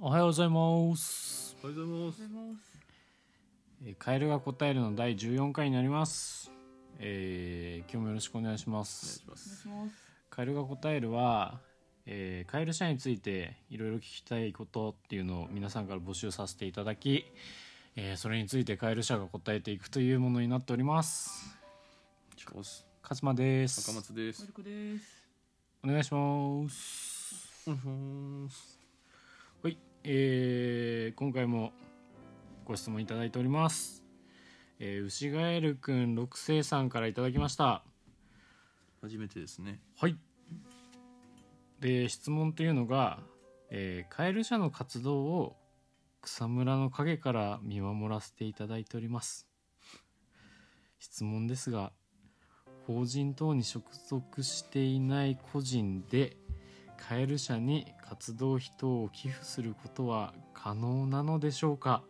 おはようございます。おはようございます。えーカエルが答えるの第14回になります。えー今日もよろしくお願いしまお願いすし。ます。カエルが答えるは、えーカエル社についていろいろ聞きたいことっていうのを皆さんから募集させていただき、えーそれについてカエル社が答えていくというものになっております。おす勝間です赤。松ですマル。コです。お願いします。えー今回もご質問いただいております。えー、牛ガエルくん六世さんからいただきました。初めてですね。はい。で質問というのが、えーカエル社の活動を草むらの陰から見守らせていただいております。質問ですが、法人等に所属していない個人でカエル社に活動費等を寄付することは可能なのでしょうか？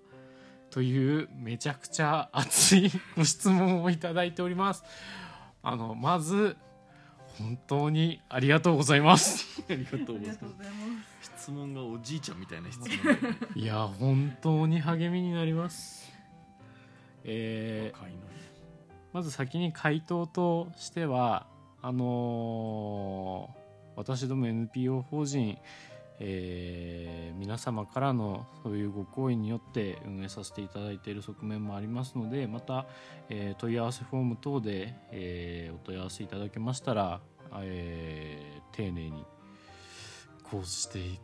というめちゃくちゃ熱いご質問をいただいております。あのまず本当にありがとうございます。ありがとうございます。質問がおじいちゃんみたいな質問。いや本当に励みになります。えー。まず先に回答としてはあのー私ども NPO 法人、えー皆様からのそういうご好意によって運営させていただいている側面もありますのでまた、えー問い合わせフォーム等で、えーお問い合わせいただけましたら、えー丁寧にこうして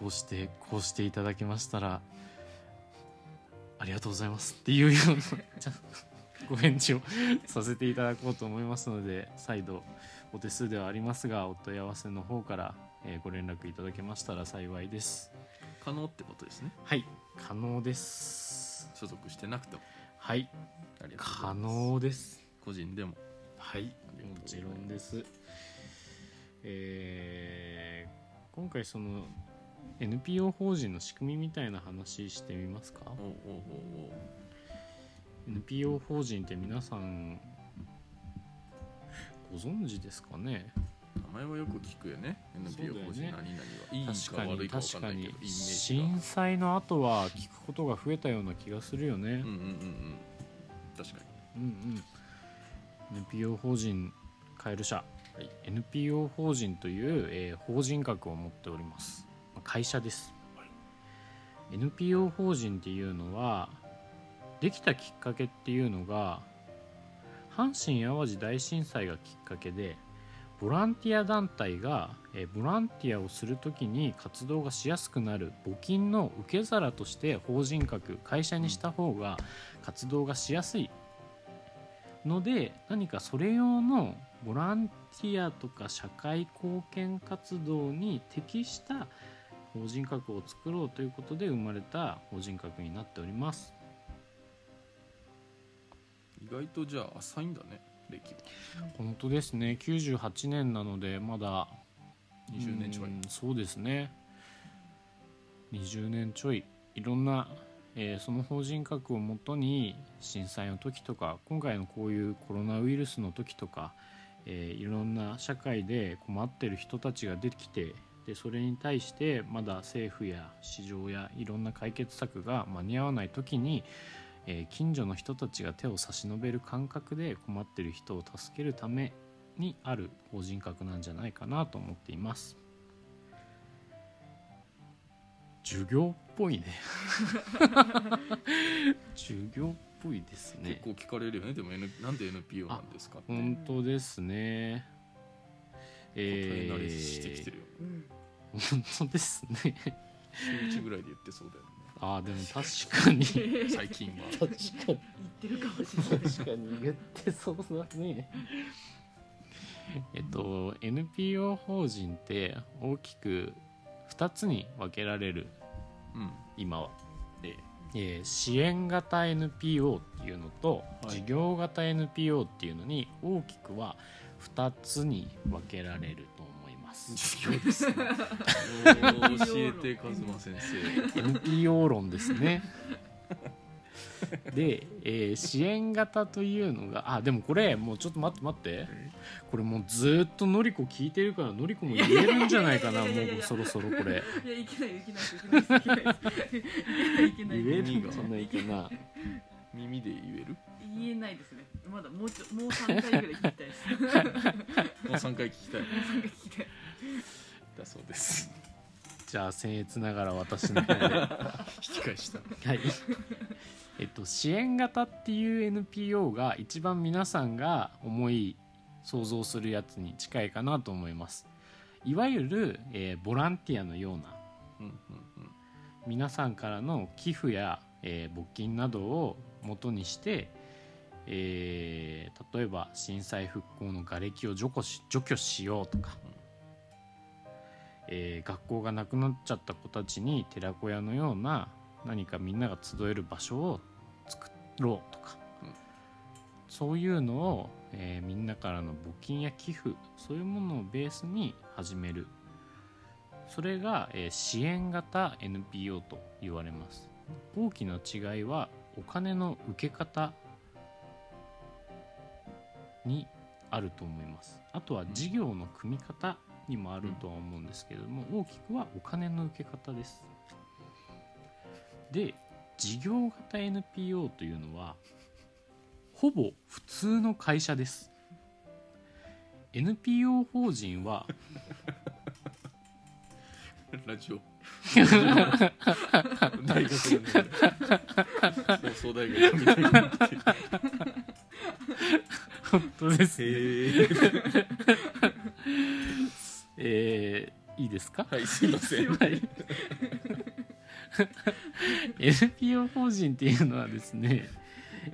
こうしてこうしていただけましたらありがとうございます。っていうような ご返事をさせていただこうと思いますので再度お手数ではありますがお問い合わせの方から、えーご連絡いただけましたら幸いです可能ってことですね。はい可能です所属してなくても。はい可。能です個人でも。はいもちろんですえー今回その NPO 法人の仕組みみたいな話してみますか？NPO 法人って皆さんご存知ですかね？名前はよく聞くよね。NPO ね法人何々は。いい確かにか悪いか分か確かにんないけど、イメージ震災の後は聞くことが増えたような気がするよねが。うんうんうんうん。確かに。うんうん NPO 法人カエル社、NPO 法人という、えー法人格を持っておりますまあ会社です、NPO 法人っていうのはできたきっかけっていうのが阪神・淡路大震災がきっかけでボランティア団体が、ボランティアをするときに活動がしやすくなる募金の受け皿として法人格会社にした方が活動がしやすいので何かそれ用のボランティアとか社会貢献活動に適した法人格を作ろうということで生まれた法人格になっております。意外とじゃあ浅いんだね。歴は。本当ですね98年なのでまだ20年ちょいうんそうですね20年ちょいいろんな、えーその法人格をもとに震災の時とか今回のこういうコロナウイルスの時とか、えーいろんな社会で困ってる人たちが出てきてでそれに対してまだ政府や市場やいろんな解決策が間に合わない時に、えー近所の人たちが手を差し伸べる感覚で困ってる人を助けるためにある法人格なんじゃないかなと思っています授業っぽいね授業っぽいですね結構聞かれるよね。でも N なんで NPO なんですか。本当ですね答ええ慣れしてきてーるよ。うん。本当ですね週一ぐらいで言ってそうだよね。ああでも確かに 最近は。確かに言ってるかもしれない。確かに言ってそうだねえっと NPO 法人って大きく2つに分けられるうん。今は、ええー支援型 NPO っていうのと、はい事業型 NPO っていうのに大きくは2つに分けられると思います。授業ですね。教えてカズマ先生。NPO 論ですね。で、えー支援型というのがあでもこれもうちょっと待って待って。これもうずーっとのりこ聞いてるからのりこも言えるんじゃないかな。もうそろそろこれ。いやいけないいけないいけない。いけない言える？んじゃないかな。耳で言える？言えないですね。まだもうちょもう三回ぐらい聞きたいです。もうもう3回聞きたい。三回聞きたいだそうです。じゃあ僭越ながら私の方で。は引き返した。い。えっと支援型っていう NPO が一番皆さんが思い想像するやつに近いかなと思います。いわゆる、えーボランティアのようなうんうん。皆さんからの寄付や、えー募金などを元にして、えー例えば震災復興の瓦礫を除去し除去しようとか、えー学校がなくなっちゃった子たちに寺子屋のような何かみんなが集える場所を作ろうとか、うん。そういうのを、えーみんなからの募金や寄付そういうものをベースに始める。それが、えー支援型 NPO と言われます。大きな違いはお金の受け方にあると思います。あとは事業の組み方にもあるとは思うんですけれども、大きくはお金の受け方です。で事業型 NPO というのはほぼ普通の会社です。NPO 法人は ラジオ。大学放送大学みたいにな本当ですへええーいいですか？はいすいません。はい。NPO 法人っていうのはですね、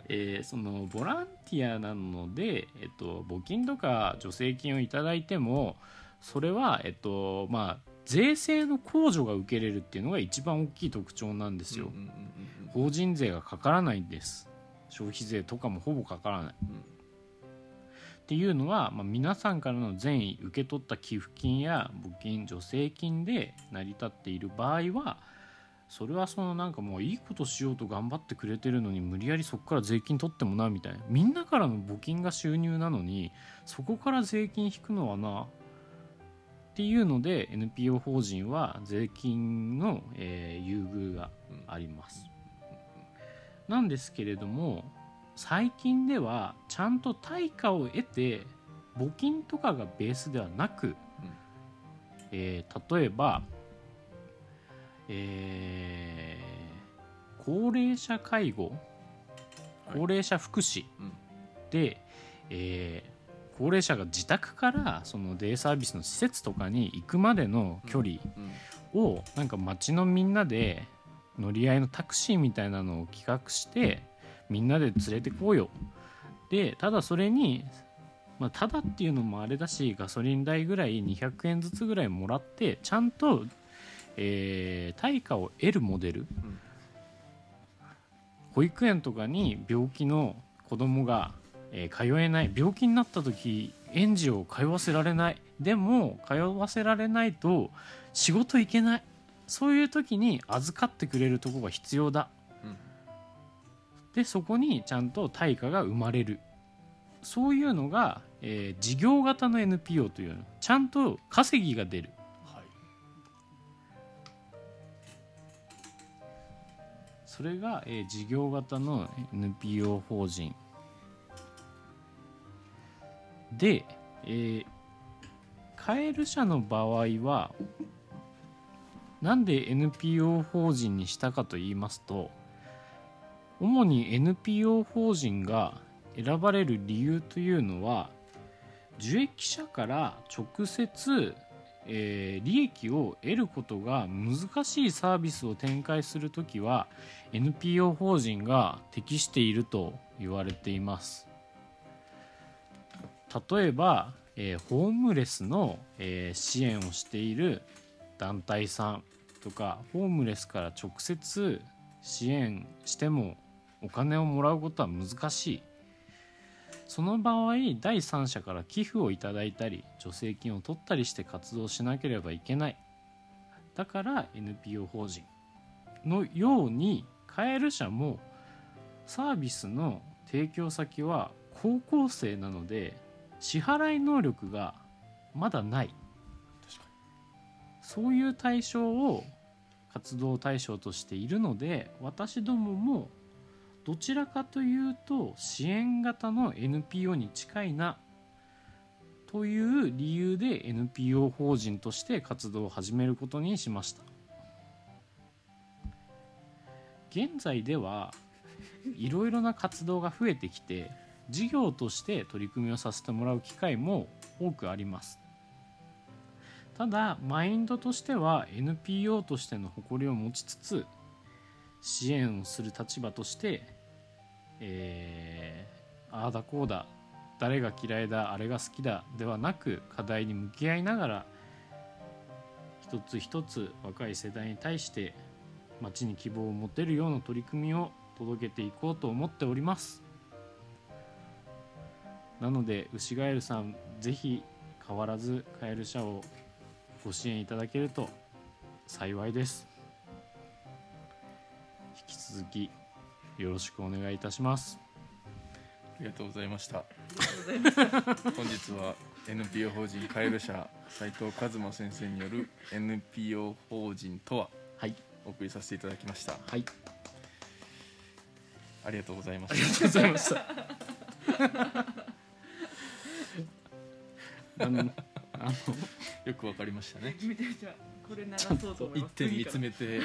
えーそのボランティアなので、えっと、募金とか助成金をいただいてもそれは、えっとまあ、税制の控除が受けれるっていうのが一番大きい特徴なんですよ、うんうんうん法人税がかからないんです。消費税とかもほぼかからない、っていうのは、まあ、皆さんからの善意受け取った寄付金や募金助成金で成り立っている場合はそれはそのなんかもういいことしようと頑張ってくれてるのに無理やりそこから税金取ってもなみたいなみんなからの募金が収入なのにそこから税金引くのはなっていうので NPO 法人は税金の、え優遇があります。なんですけれども最近ではちゃんと対価を得て募金とかがベースではなく、えー例えば、えー高齢者介護はい。高齢者福祉うん。で、えー高齢者が自宅からそのデイサービスの施設とかに行くまでの距離うん。をなんか街のみんなで乗り合いのタクシーみたいなのを企画してみんなで連れてこうよ。でただそれに、まあ、ただっていうのもあれだしガソリン代ぐらい200円ずつぐらいもらってちゃんと、えー対価を得るモデル、ん。保育園とかに病気の子供が、えー通えない病気になった時園児を通わせられないでも通わせられないと仕事行けないそういう時に預かってくれるとこが必要だ、うんでそこにちゃんと対価が生まれる。そういうのが、えー事業型の NPO というの。ちゃんと稼ぎが出る。はい。それが、えー事業型の NPO 法人。で、えーカエル社の場合はなんで NPO 法人にしたかと言いますと主に NPO 法人が選ばれる理由というのは受益者から直接、えー利益を得ることが難しいサービスを展開するときは NPO 法人が適していると言われています。例えば、えーホームレスの、えー支援をしている団体さんとかホームレスから直接支援してもお金をもらうことは難しい。その場合第三者から寄付をいただいたり助成金を取ったりして活動しなければいけない。だから NPO 法人のようにカエル社もサービスの提供先は高校生なので支払い能力がまだない。そういう対象を活動対象としているので私どももどちらかというと支援型の NPO に近いなという理由で NPO 法人として活動を始めることにしました。現在ではいろいろな活動が増えてきて事業として取り組みをさせてもらう機会も多くあります。ただマインドとしては NPO としての誇りを持ちつつ支援をする立場として、えーああだこうだ誰が嫌いだあれが好きだではなく課題に向き合いながら一つ一つ若い世代に対して街に希望を持てるような取り組みを届けていこうと思っております。なので牛ガエルさんぜひ変わらずカエル社をご支援いただけると幸いです。引き続きよろしくお願いいたします。ありがとうございました。本日は NPO 法人カエル社斉藤和馬先生による NPO 法人とははい。お送りさせていただきました。はい。ありがとうございまありしがとうございました。あのあのたよくわかりましたね。これ流そうと思い一ます。点見つめて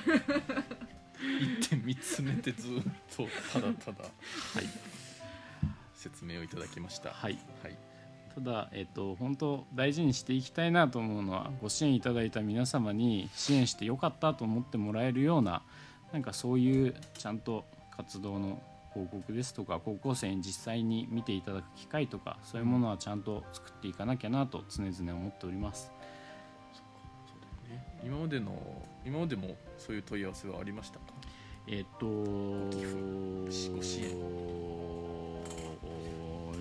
一点見つめてずっとただただはい。説明をいただきました。はい。はい。ただ、えっと、本当大事にしていきたいなと思うのはご支援いただいた皆様に支援してよかったと思ってもらえるようななんかそういうちゃんと活動の報告ですとか高校生に実際に見ていただく機会とかそういうものはちゃんと作っていかなきゃなと常々思っております。そうだよね。今までの今までもそういう問い合わせはありましたか？えっとご支援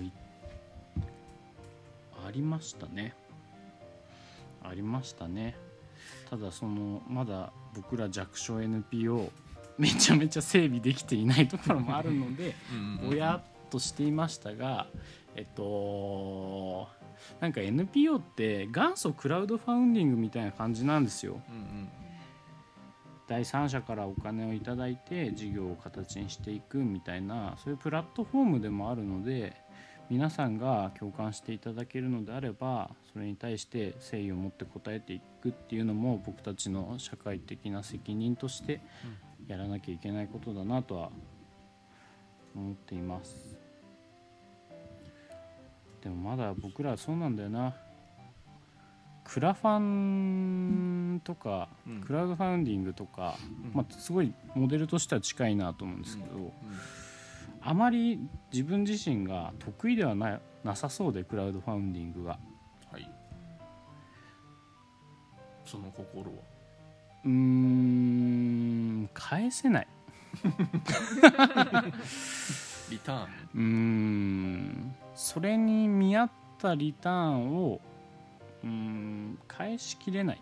いありましたね。ありましたね。ただそのまだ僕ら弱小 NPO めちゃめちゃ整備できていないところもあるので ぼやっとしていましたがえっとなんか NPO って元祖クラウドファウンディングみたいな感じなんですよ。うんうん第三者からお金をいただいて事業を形にしていくみたいなそういうプラットフォームでもあるので皆さんが共感していただけるのであればそれに対して誠意を持って応えていくっていうのも僕たちの社会的な責任としてやらなきゃいけないことだなとは思っています。でもまだ僕らそうなんだよなクラファンとか、うん。クラウドファウンディングとか、うん。まあ、すごいモデルとしては近いなと思うんですけど、うん。あまり自分自身が得意ではななさそうでクラウドファウンディングが。はい。その心は？うーん返せない。リターン？うーん。それに見合ったリターンをうーん返しきれない。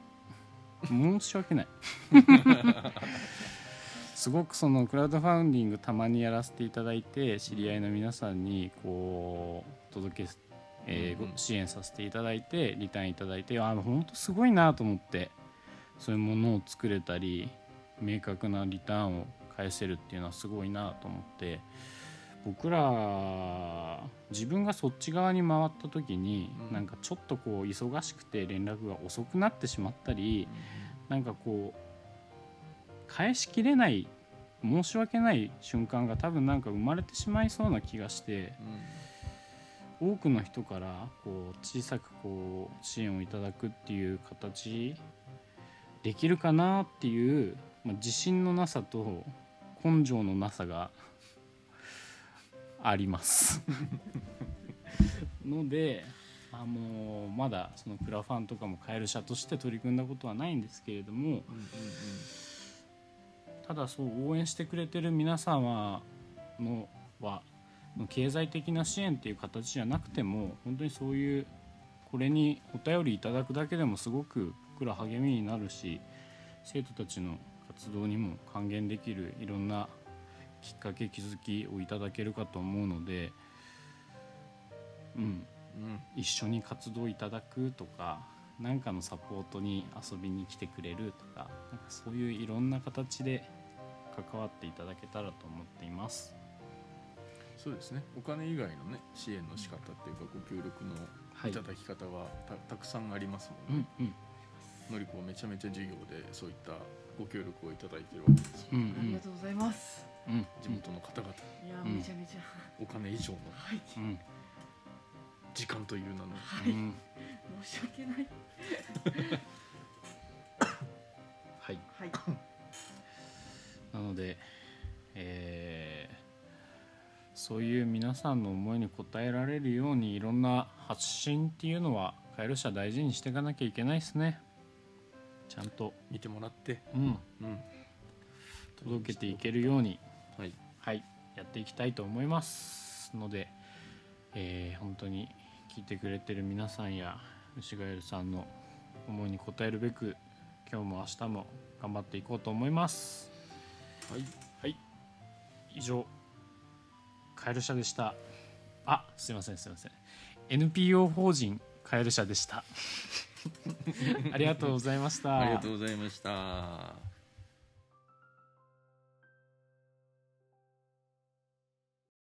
申し訳ない。すごくそのクラウドファウンディングたまにやらせていただいて知り合いの皆さんにこう届け、えー支援させていただいてリターンいただいてあ本当すごいなと思ってそういうものを作れたり明確なリターンを返せるっていうのはすごいなと思って僕ら自分がそっち側に回った時に、うん。なんかちょっとこう忙しくて連絡が遅くなってしまったり、なんかこう返しきれない申し訳ない瞬間が多分なんか生まれてしまいそうな気がして多くの人からこう小さくこう支援をいただくっていう形できるかなっていう、まあ、自信のなさと根性のなさがあります。のであもうまだそのクラファンとかもカエル社として取り組んだことはないんですけれどもうんただそう応援してくれてる皆様のは経済的な支援っていう形じゃなくても本当にそういうこれにお便りいただくだけでもすごく僕ら励みになるし生徒たちの活動にも還元できるいろんなきっかけ気づきをいただけるかと思うのでうん。うん。一緒に活動いただくとか何かのサポートに遊びに来てくれるとかなんかそういういろんな形で関わっていただけたらと思っています。そうですね。お金以外のね支援の仕方っていうかご協力のはい。いただき方はたたくさんありますもね、うんんうん。のりこはめちゃめちゃ授業でそういったご協力をいただいてるわけですようんありがとうございます。うん地元の方々。いやうん。めちゃめちゃ。お金以上のはい。うん。時間という名の。はい。うん。申し訳ない。はい。はい。なので、えーそういう皆さんの思いに応えられるようにいろんな発信っていうのはカエル社大事にしていかなきゃいけないですね。ちゃんと、見てもらって、うん、うん、届けていけるように、はいはい、やっていきたいと思いますので、えー本当に聞いてくれてる皆さんや牛ガエルさんの思いに応えるべく今日も明日も頑張っていこうと思います。はい。はい。以上カエル社でした。あすいませんすいません。NPO 法人カエル社でした。ありがとうございました。ありがとうございました